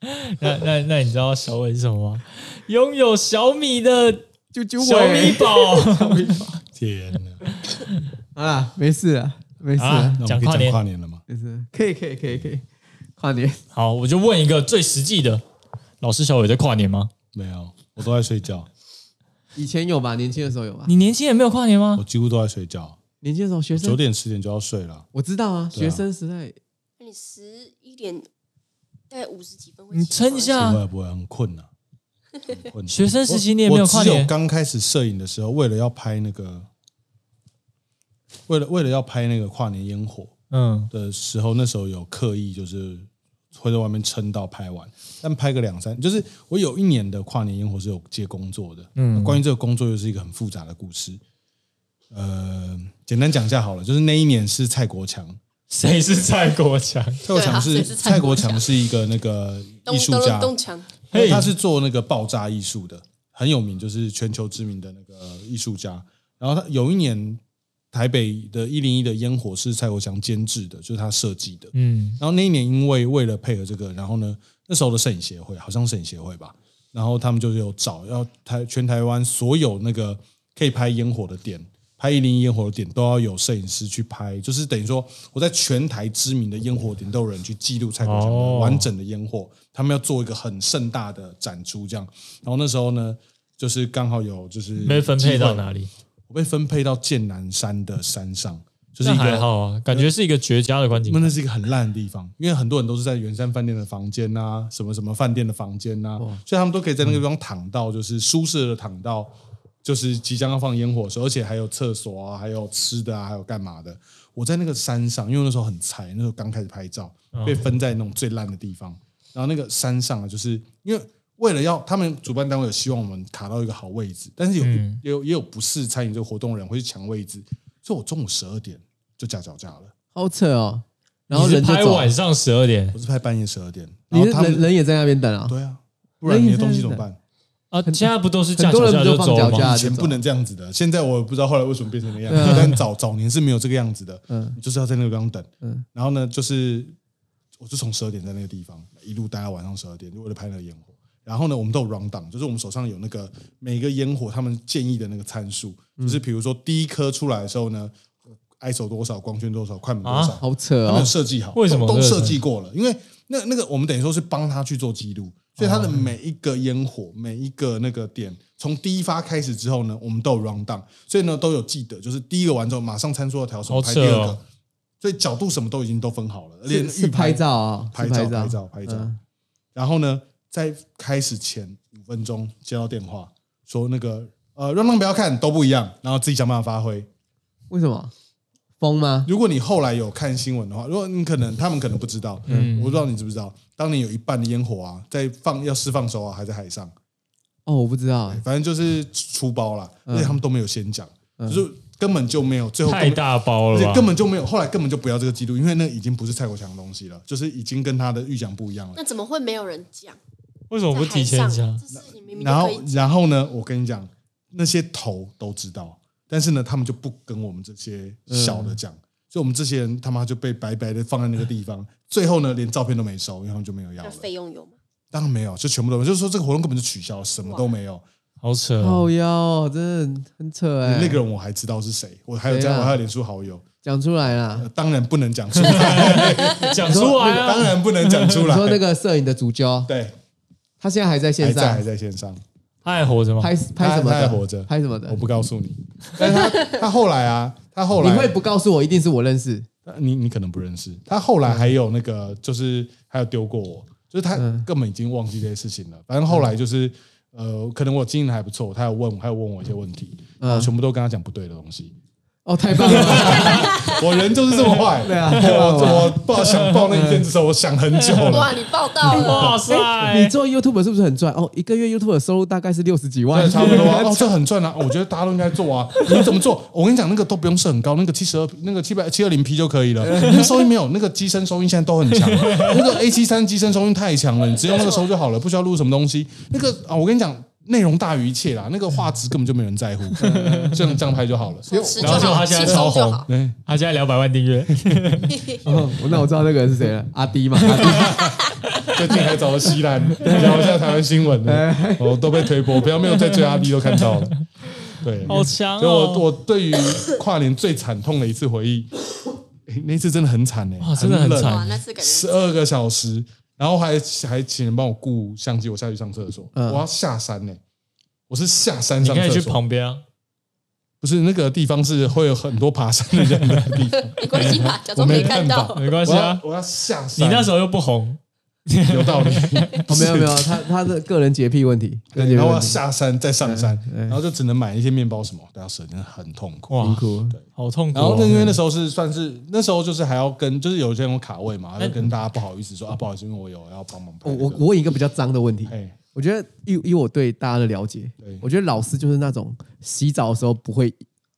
那那那你知道小伟是什么吗？拥有小米的啾啾小米伟宝，天哪，啊，没事啊，没事那我们可以讲讲跨年。跨年了吗？没事，可以可以可以可以，跨年。好，我就问一个最实际的，老师小伟在跨年吗？没有，我都在睡觉，以前有吧，年轻的时候有吧？你年轻人没有跨年吗？我？几乎都在睡觉，年轻的时候学生，九点十点就要睡了。我知道啊，对啊。学生时代。那你十一点大概五十几分会你起床撑一下。不会不会，很困难。很困学生时期你也没有我只有跨年，刚开始摄影的时候，为了要拍那个，为了为了要拍那个跨年烟火嗯，的时候，那时候有刻意就是会在外面撑到拍完，但拍个两三，就是我有一年的跨年烟火是有接工作的，嗯，关于这个工作又是一个很复杂的故事。呃，简单讲一下好了，就是那一年是蔡国强，谁是蔡国强？蔡国强是蔡蔡国强是一个那个艺术家，他是做那个爆炸艺术的，很有名，就是全球知名的那个艺术家。然后他有一年台北的一零一的烟火是蔡国强监制的，就是他设计的。嗯，然后那一年因为为了配合这个，然后呢，那时候的摄影协会好像摄影协会吧，然后他们就有找要台全台湾所有那个可以拍烟火的点。拍一零一烟火的点都要有摄影师去拍，就是等于说我在全台知名的烟火点都有人去记录蔡国强完整的烟火，他们要做一个很盛大的展出，这样。然后那时候呢，就是刚好有就是没分配到哪里？我被分配到剑南山的山上，就是那一个还好啊，感觉是一个绝佳的观景那。那是一个很烂的地方，因为很多人都是在圆山饭店的房间呐，什么什么饭店的房间呐，所以他们都可以在那个地方躺到，就是舒适的躺到，就是即将要放烟火的时候，而且还有厕所啊，还有吃的啊，还有干嘛的。我在那个山上，因为那时候很菜，那时候刚开始拍照，被分在那种最烂的地方。然后那个山上啊，就是因为为了要他们主办单位有希望我们卡到一个好位置，但是有、嗯也有也有不是参与这个活动的人会去抢位置，所以我中午十二点就架脚架了。好扯哦。然后人拍晚上十二点我是拍半夜十二点，然后他们人人也在那边等啊？对啊，不然你的东西怎么办？啊？现在不都是架脚架就走吗？脚架以前不能这样子的，现在我不知道后来为什么变成那样子但早早年是没有这个样子的，嗯你就是要在那个地方等嗯，然后呢，就是我就从十二点在那个地方一路待到晚上十二点，就为了拍那个烟火。然后呢，我们都有 round down，就是我们手上有那个每个烟火他们建议的那个参数，嗯。就是比如说第一颗出来的时候呢，ISO 多少，光圈多少，快门多啊少，好扯他们。设计好，为什么？都都设计过了？因为那那个我们等于说是帮他去做记录，所以他的每一个烟火，每一个那个点，从第一发开始之后呢，我们都有 round down，所以呢都有记得，就是第一个完之后马上参数要调什么，好扯拍第二个。哦，所以角度什么都已经都分好了，而且是是拍照啊，拍是照。拍照拍照。嗯，然后呢，在开始前五分钟接到电话说那个呃 round down 不要看都不一样，然后自己想办法发挥。为什么？疯吗？如果你后来有看新闻的话，如果你可能他们可能不知道，嗯我不知道你知不知道，当年有一半的烟火啊，在放要释放的时候啊，还在海上，哦，我不知道哎。反正就是出包了，嗯而且他们都没有先讲，就是根本就没有，最后太大包而且了？根本就没有，后来根本就不要这个记录，因为那已经不是蔡国强的东西了，就是已经跟他的预讲不一样了。那怎么会没有人讲？为什么不提前讲然后。然后呢，我跟你讲，那些头都知道，但是呢，他们就不跟我们这些小的讲，所以我们这些人他妈就被白白的放在那个地方，最后呢，连照片都没收，因为他们就没有要。费用有吗？当然没有，就全部都没有，就是说这个活动根本就取消了，什么都没有。好扯哦，靠腰哦，真的很扯哎。那个人我还知道是谁，我还有加谁啊我还有脸书好友，讲出来啦呃。当然不能讲出来，讲出来啊！当然不能讲出来。你说那个摄影的主角，对，他现在还在还线上还在线上，他还活着吗？拍拍什么还活着拍什么的我？不告诉你。但是他他后来啊，他后来你会不告诉我，一定是我认识。你你可能不认识他，后来还有那个就是还有丢过我，就是他嗯根本已经忘记这些事情了。反正后来就是呃，可能我经营的还不错，他有问我，还有问我一些问题，然后全部都跟他讲不对的东西。哦，太棒了！我人就是这么坏，对啊我我报想报那一片的时候，我想很久了。哇，你报到了，哇塞！你做 YouTube 是不是很赚？哦，一个月 YouTube 的收入大概是六十几万对，，差不多啊。哦，这很赚啊！我觉得大家都应该做啊。你怎么做？我跟你讲，那个都不用设很高，那个七十二、那个七百七二零 P 就可以了。那个收音没有，那个机身收音现在都很强。那个 A 七三机身收音太强了，你只用那个收就好了，不需要录什么东西。那个啊，我跟你讲，内容大于一切啦。那个画质根本就没人在乎，这样这样拍就好了。吃然后就好他现在超红。他现在两百万订阅，哦，那我知道那个人是谁了，阿迪嘛，阿迪。最近还找了西兰聊一下台湾新闻。呢，哦，都被推播，不要没有在追阿迪都看到了。对，好强所以我哦！我对于跨年最惨痛的一次回忆，诶那次真的很惨哎，哇真的很惨，十二个小时，然后还还请人帮我顾相机，我下去上厕所，嗯。我要下山呢、我是下山你可以去所，旁边啊。不是那个地方是会有很多爬山的人的地方，没关系吧，假装我没没看到。没关系啊，我要我要下山。你那时候又不红，有道理，哦，没有没有，他他的个人洁癖问题，然后我要下山再上山，嗯然后就只能买一些面包什么，都要舍，真的很痛苦。哇。辛，苦。好痛苦然后。因为那时候是算是那时候就是还要跟就是有些人有卡位嘛，就跟大家不好意思说啊，不好意思，因为我有要帮忙拍我这个。我我问一个比较脏的问题，哎，我觉得以以我对大家的了解对，我觉得老师就是那种洗澡的时候不会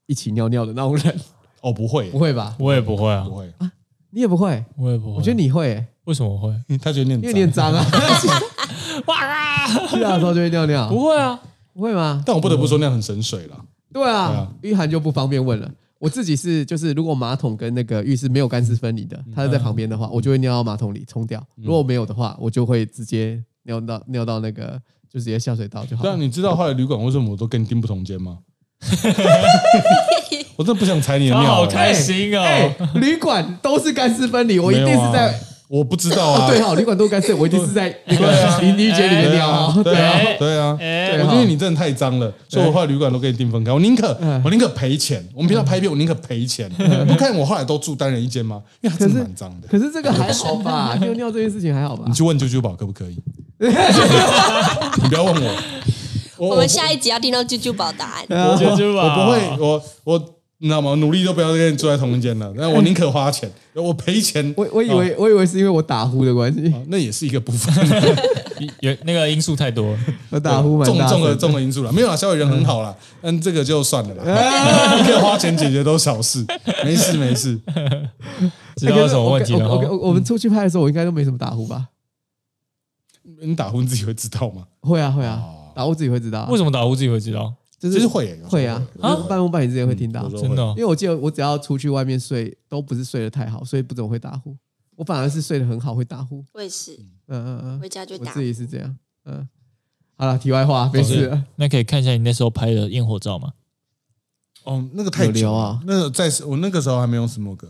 一起尿尿的那种人，哦不会。不会吧？我也不会啊。不，会，你也不会？我也不会。我觉得你会欸，为什么会？他觉得念因为你很脏啊，哇啊！洗澡的时候就会尿尿，不会啊，不会吗？但我不得不说那样很省水了。对啊玉涵就不方便问了。我自己是就是，如果马桶跟那个浴室没有干湿分离的，它是在旁边的话，我就会尿到马桶里冲掉；如果没有的话，我就会直接尿到尿到那个就直接下水道就好对啊，你知道后来旅馆为什么我都跟你订不同间吗？我真的不想踩你的他尿、欸，好开心哎哦。，旅馆都是干湿分离，我一定没有啊是在我不知道啊。哦对哈，旅馆都是干湿，我一定是在那个淋浴间里面尿对啊，哦。对啊哎，对啊。我因为你真的太脏了，所以我后来旅馆都跟你订分开。我宁可嗯我宁可赔钱。我们平常拍片，我宁可赔钱。不看我后来都住单人一间吗？因为它真的蛮脏的。可是这个还好吧？尿尿这件事情还好吧你？去问啾啾宝可不可以？你不要问我，我我们下一集要听到啾啾宝答案。我啾啾宝我不会，我我你知道吗？努力都不要跟你住在同一间了。那我宁可花钱，我赔钱。我我以为我以为是因为我打呼的关系，哦那也是一个部分，有那个因素太多了。我打呼蛮重重的。重的因素了。没有啊，小伟人很好啦，但这个就算了啦，你 可以花钱解决都小事，没事没事。知道有什么问题了我我哈？我我们出去拍的时候，我应该都没什么打呼吧？你打呼你自己会知道吗？会啊会啊哦，打呼自己会知道啊。为什么打呼自己会知道？就其实会会啊，啊半梦半醒之间会听到真的哦因为我记得我只要出去外面睡，都不是睡得太好，所以不怎么会打呼。我反而是睡得很好会打呼。我也是，嗯嗯嗯，回家就打我自。己是这样。嗯，好了，题外话，没事了。那可以看一下你那时候拍的烟火照吗？哦，那个太有久啊那个在我那个时候还没用 Smoke，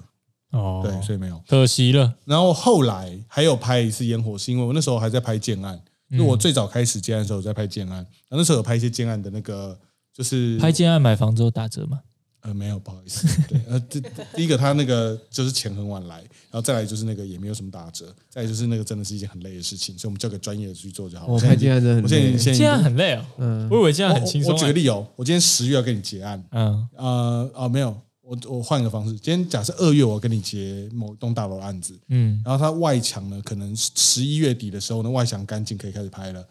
哦，对，所以没有。可惜了。然后后来还有拍一次烟火，是因为我那时候还在拍建案，因为我最早开始建案的时候在拍建案，然后那时候有拍一些建案的那个，就是拍建案买房之后打折吗？呃没有，不好意思，对，呃，这第一个他那个 就是钱很晚来，然后再来就是那个也没有什么打折，再来就是那个真的是一件很累的事情，所以我们交给专业的去做就好。我拍建案真的我现在很累。现在建案很累哦。嗯，我以为建案很轻松欸。我举个例哦，我今天十月要跟你结案，嗯呃哦没有，我我换个方式，今天假设二月我跟你结某栋大楼的案子，嗯，然后它外墙呢，可能十一月底的时候呢，外墙干净可以开始拍了，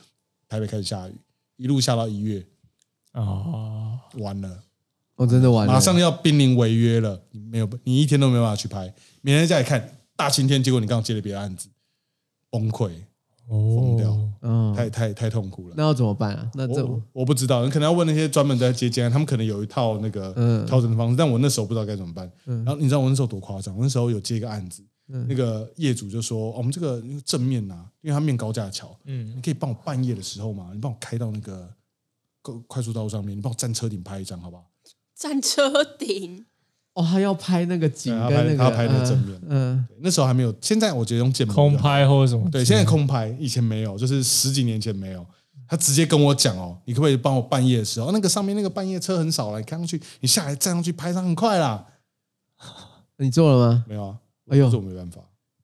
台北开始下雨，一路下到一月，哦，完了，我真的完了。马上要濒临违约了，你没有，你一天都没有办法去拍，明天再来看大晴天，结果你刚好接了别的案子，崩溃，疯掉哦，嗯，太太太痛苦了。那要怎么办啊？那这我我不知道，你可能要问那些专门在接监案，他们可能有一套那个嗯调整的方式，但我那时候不知道该怎么办。然后你知道我那时候多夸张？我那时候有接一个案子，嗯那个业主就说：“哦我们这个正面呐、因为他面高架桥，嗯你可以帮我半夜的时候嘛，你帮我开到那个快快速道路上面，你帮我站车顶拍一张，好不好？站车顶，哦，他要拍那个景对他跟那个，拍他要拍那个正面嗯，对那时候还没有，现在我觉得用建模空拍或者什么？对，现在空拍，以前没有，就是十几年前没有。他直接跟我讲哦，你可不可以帮我半夜的时候，那个上面那个半夜车很少了，你看上去，你下来站上去拍上很快啦。你做了吗？没有啊，哎呦这我没办法，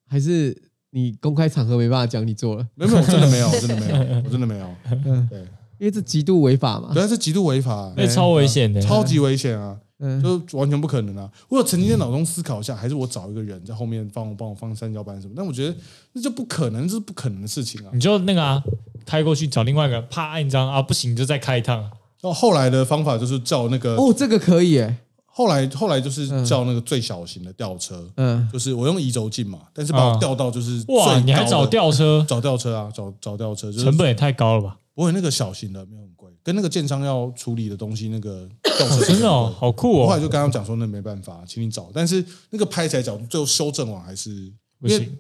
还是你公开场合没办法讲你做了？没有没有，我真的没有，真的没有，我真的没有。嗯，对，因为这极度违法嘛。对啊，这极度违法，那超危险的，超级危险啊，嗯，就完全不可能啊。我有曾经在脑中思考一下，还是我找一个人在后面帮我帮我放三角板什么，但我觉得那就不可能，这是不可能的事情啊。你就那个啊，开过去找另外一个人，啪按一张啊，不行你就再开一趟。然后后来的方法就是叫那个，哦，这个可以耶。后来后来就是叫那个最小型的吊车，嗯，就是我用移轴镜嘛，但是把我嗯吊到就是哇，你还找吊车，找吊车啊，找找吊车，就是成本也太高了吧？不会那个小型的没有很贵，跟那个建商要处理的东西那个 吊车真的哦，好酷哦！我后来就跟他们讲说，那没办法，请你找，但是那个拍起来角度最后修正完还是不行，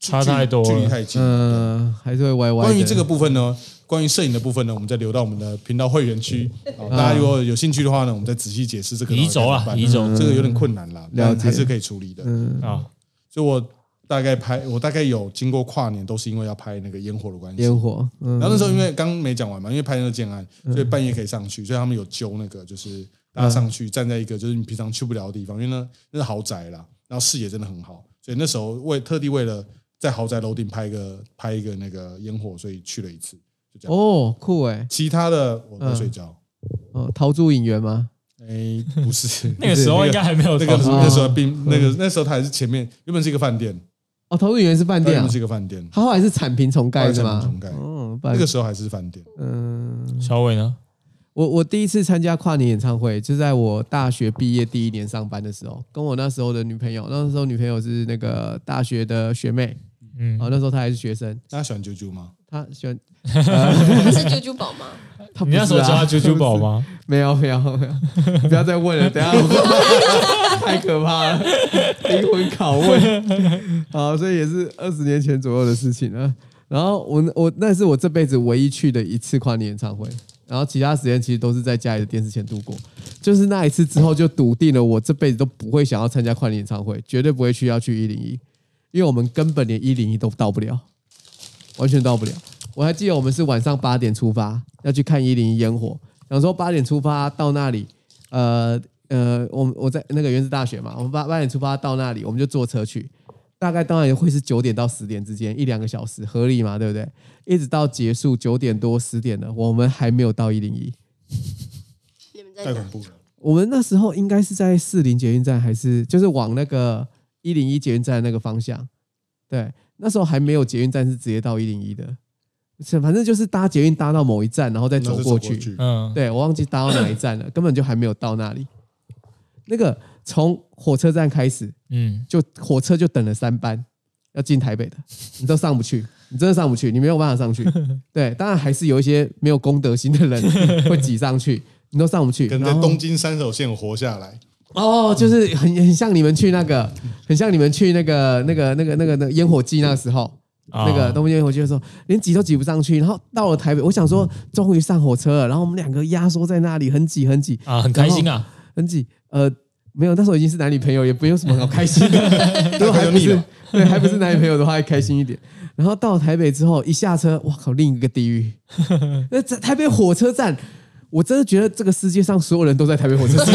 差太多距离太近。嗯，还是会歪歪的。关于这个部分呢，关于摄影的部分呢，我们再留到我们的频道会员区。好大家如果有兴趣的话呢，我们再仔细解释这个移轴啊移轴这个有点困难啦，了解但还是可以处理的。嗯，啊，所以我大概拍，我大概有经过跨年，都是因为要拍那个烟火的关系。烟火，嗯。然后那时候因为刚没讲完嘛，因为拍那个建案，所以半夜可以上去，所以他们有揪那个就是大家上去站在一个就是你平常去不了的地方，因为呢那是豪宅啦，然后视野真的很好，所以那时候为特地为了在豪宅楼顶拍一个拍一个那个烟火，所以去了一次，就这样。哦，酷哎，其他的我在睡觉，哦，陶铸影园吗？哎，不是。那个时候应该还没有 那个那时候并那个那时候他还是前面原本是一个饭店，哦，陶铸影园是饭店是，一个饭店，它后来是产平重盖是吗重？盖哦，那个时候还是饭店。嗯，小伟呢？我我第一次参加跨年演唱会，就在我大学毕业第一年上班的时候，跟我那时候的女朋友，那时候女朋友是那个大学的学妹，嗯啊，那时候她还是学生，大家喜欢啾啾吗？她喜欢，她是啾啾宝吗？你那时候是啊叫他啾啾宝吗？没有没有没有，不要再问了，等一下我太可怕了，灵魂拷问。好，所以也是二十年前左右的事情了。然后我我那是我这辈子唯一去的一次跨年演唱会，然后其他时间其实都是在家里的电视前度过。就是那一次之后，就笃定了我这辈子都不会想要参加跨年演唱会，绝对不会去要去一零一，因为我们根本连一零一都到不了，完全到不了。我还记得我们是晚上八点出发，要去看一零一烟火。想说八点出发到那里，呃呃，我我在那个原子大学嘛，我们八八点出发到那里，我们就坐车去，大概当然会是九点到十点之间，一两个小时合理嘛，对不对？一直到结束九点多十点了，我们还没有到一零一。你们在太恐？怖了。我们那时候应该是在四零捷运站，还是就是往那个一零一捷运站那个方向？对，那时候还没有捷运站是直接到一零一的，是反正就是搭捷运搭到某一站，然后再走过去。去，嗯，对我忘记搭到哪一站了，根本就还没有到那里。那个从火车站开始，嗯，就火车就等了三班要进台北的，你都上不去，你真的上不去，你没有办法上去。对，当然还是有一些没有公德心的人 会挤上去，你都上不去。可能在东京三手线活下来。哦，就是很很像你们去那个，很像你们去那个那个那个那个那个烟火季那时候，啊那个东京烟火季的时候，连挤都挤不上去。然后到了台北，我想说终于上火车了，然后我们两个压缩在那里，很挤很挤啊，很开心啊，很挤。呃，没有，那时候已经是男女朋友，也没有什么好开心的。如果还不是对，还不是男女朋友的话，还开心一点。然后到了台北之后，一下车，哇靠，另一个地狱。那在台北火车站，我真的觉得这个世界上所有人都在台北火车站。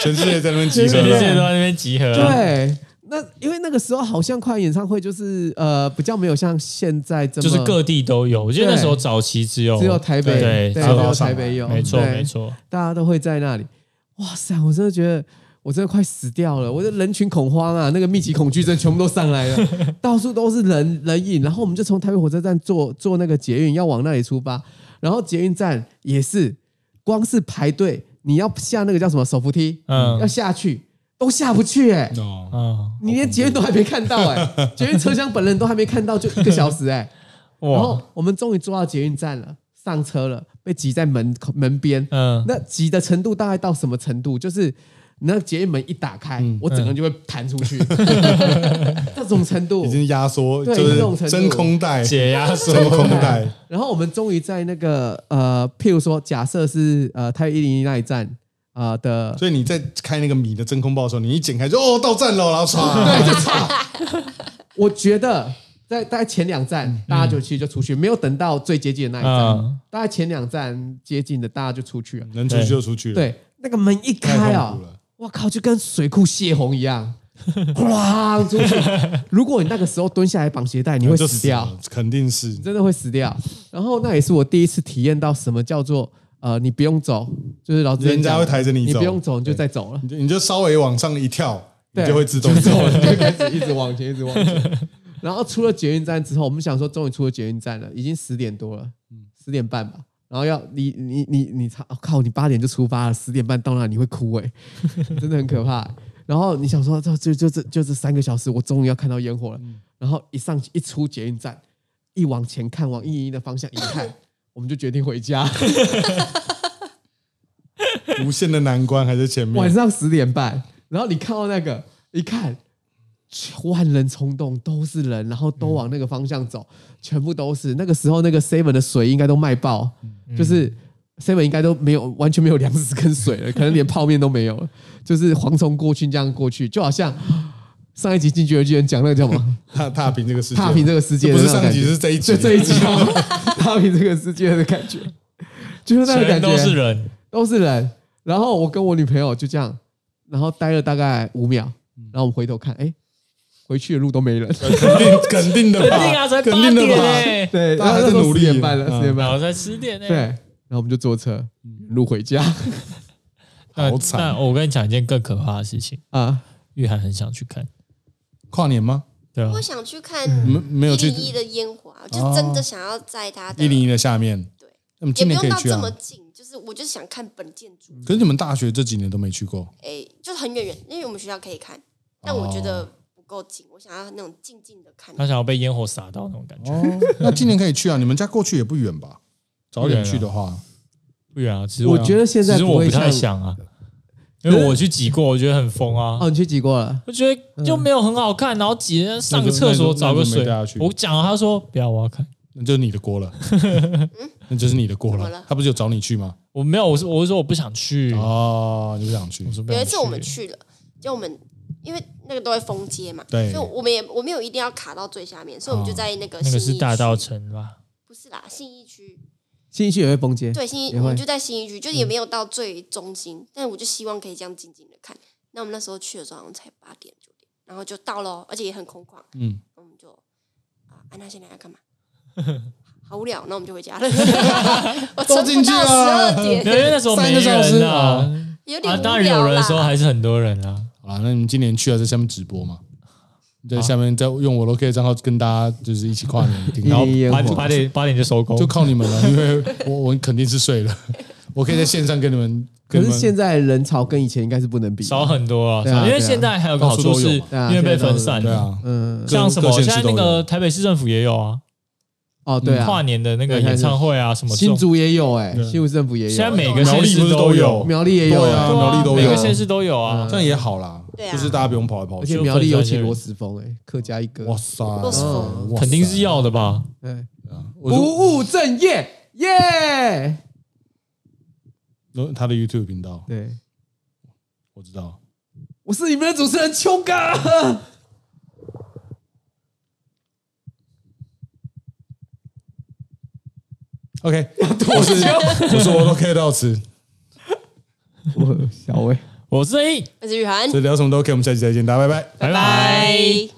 全世界在那边集合全世界都。在那边集合，，对，那因为那个时候好像快演唱会就是呃比较没有像现在这么就是各地都有。我记得那时候早期只有只有台北对，对，只有只有台北有，没错没，错，大家都会在那里。哇塞，我真的觉得。我真的快死掉了，我的人群恐慌啊，那个密集恐惧症全部都上来了，到处都是人人影。然后我们就从台北火车站坐坐那个捷运要往那里出发，然后捷运站也是，光是排队，你要下那个叫什么手扶梯，嗯要下去都下不去哎、哦，嗯，你连捷运都还没看到哎、捷运车厢本人都还没看到，就一个小时哎、然后，我们终于坐到捷运站了，上车了，被挤在门口门边。嗯，那挤的程度大概到什么程度？就是那捷运门一打开，我整个人就会弹出去，这种程度。已。经压缩，对就是这种程度。真空带，解压缩，真空带。然后我们终于在那个呃，譬如说，假设是呃台北一零一那一站啊、呃的，所以你在开那个米的真空包的时候，你一剪开就哦到站了，然后唰，对，就差。我觉得在大概前两站，大家就其实就出去，没有等到最接近的那一站，嗯大概前两站接近的，大家就出去了。能出去就出去了。，对，那个门一太开啊。我靠，就跟水库泄洪一样，哐出去。如果你那个时候蹲下来绑鞋带，你会死掉，了，肯定是。真的会死掉。然后那也是我第一次体验到什么叫做呃，你不用走，就是老子人家会抬着你你不用走，你就再走了你。就你就稍微往上一跳，你就会自动走走了，就开始一直往前，一直往前。然后出了捷运站之后，我们想说，终于出了捷运站了，已经十点多了，十点半吧。然后要你你你你操、哦靠！你八点就出发了，十点半到那你会哭哎、真的很可怕。然后你想说，这就就这就这三个小时，我终于要看到烟火了。然后一上去一出捷运站，一往前看，往一零一的方向一看，我们就决定回家。无限的难关还在前面。晚上十点半，然后你看到那个，一看，万人冲动，都是人，然后都往那个方向走，全部都是。那个时候，那个 seven 的水应该都卖爆，就是 seven 应该都没有，完全没有粮食跟水了，可能连泡面都没有了，就是蝗虫过去这样过去，就好像上一集进去的巨人讲那个叫什么？踏踏平这个世界，踏平这个世界这不是上一集，是这一集就。这一集哦，踏平这个世界的感觉，就是那个全感觉，都是人，都是人。然后我跟我女朋友就这样，然后待了大概五秒，然后我们回头看，哎，回去的路都没人。肯定肯定的吧，肯定啊，才八肯定的吧。对，大家还在然后那时候努力十点半了，嗯十点半。然后才十点对，哎。然后我们就坐车路回家那好惨那我跟你讲一件更可怕的事情，啊。玉涵很想去看，跨年吗？对啊我，想去看没没有去一零一的烟花，就真的想要在它的一零一的下面。对，那么今年可以去啊。这么近，就是我就是想看本建筑，可是你们大学这几年都没去过，哎，就是很远远，因为我们学校可以看，但我觉得不够近，我想要那种静静的看。他想要被烟火洒到那种感觉，哦，那今年可以去啊！你们家过去也不远吧？早点去的话，不远啊。其实我觉得现在其实我不太像想啊，因为我去挤过，我觉得很疯啊。哦，你去挤过了？我觉得就没有很好看，然后挤人上个厕所找个水。我讲了，他说不要，我要看。那就是你的锅了，那就是你的锅了。他不是有找你去吗？我没有，我是我是说我不想去。哦，你不想去有一次我们去了，就我们因为那个都会封街嘛，对所以我们也我没有一定要卡到最下面，所以我们就在那个那个信义是大道区，城吧？不是啦，信义区，新一区也会崩街，对，信义也会我们就在新一区，就也没有到最中心，但我就希望可以这样静静的看。那我们那时候去的时候好像才八点九点，然后就到了哦，而且也很空旷，嗯，我们就啊，安娜现在要干嘛？好无聊，那我们就回家了。我都进去撑不到十二点，没有，因为那时候没人啊。啊，有点无当然有人的时候。还是很多人啊。好啦，那你们今年去了在下面直播嘛？在下面再用我的 OK 账号跟大家就是一起跨年，然后八八点八点就收工，就靠你们了，因为我我肯定是睡了，我可以在线上跟你们。可是现在人潮跟以前应该是不能比，少很多啊。因为现在还有个好处是因为被分散。了。嗯，像什么现在那个台北市政府也有啊，哦，对啊，跨年的那个演唱会啊，什么新竹也有哎，对。新竹政府也有，现在每个县市都都有。苗栗也有苗栗都有每个县市都有啊。这。样也好啦，对啊就是大家不用跑来跑去而且。苗栗有请罗斯峰哎，客家一哥，哇塞，肯定是要的吧？对，不务正业耶，他的 YouTube 频道，对，我知道。我是你们的主持人秋哥。OK，我是我是我都 K 到此，我小薇。我是 A，我是雨涵，所以聊什么都 OK，我们下期再见，大家拜拜。拜拜。拜。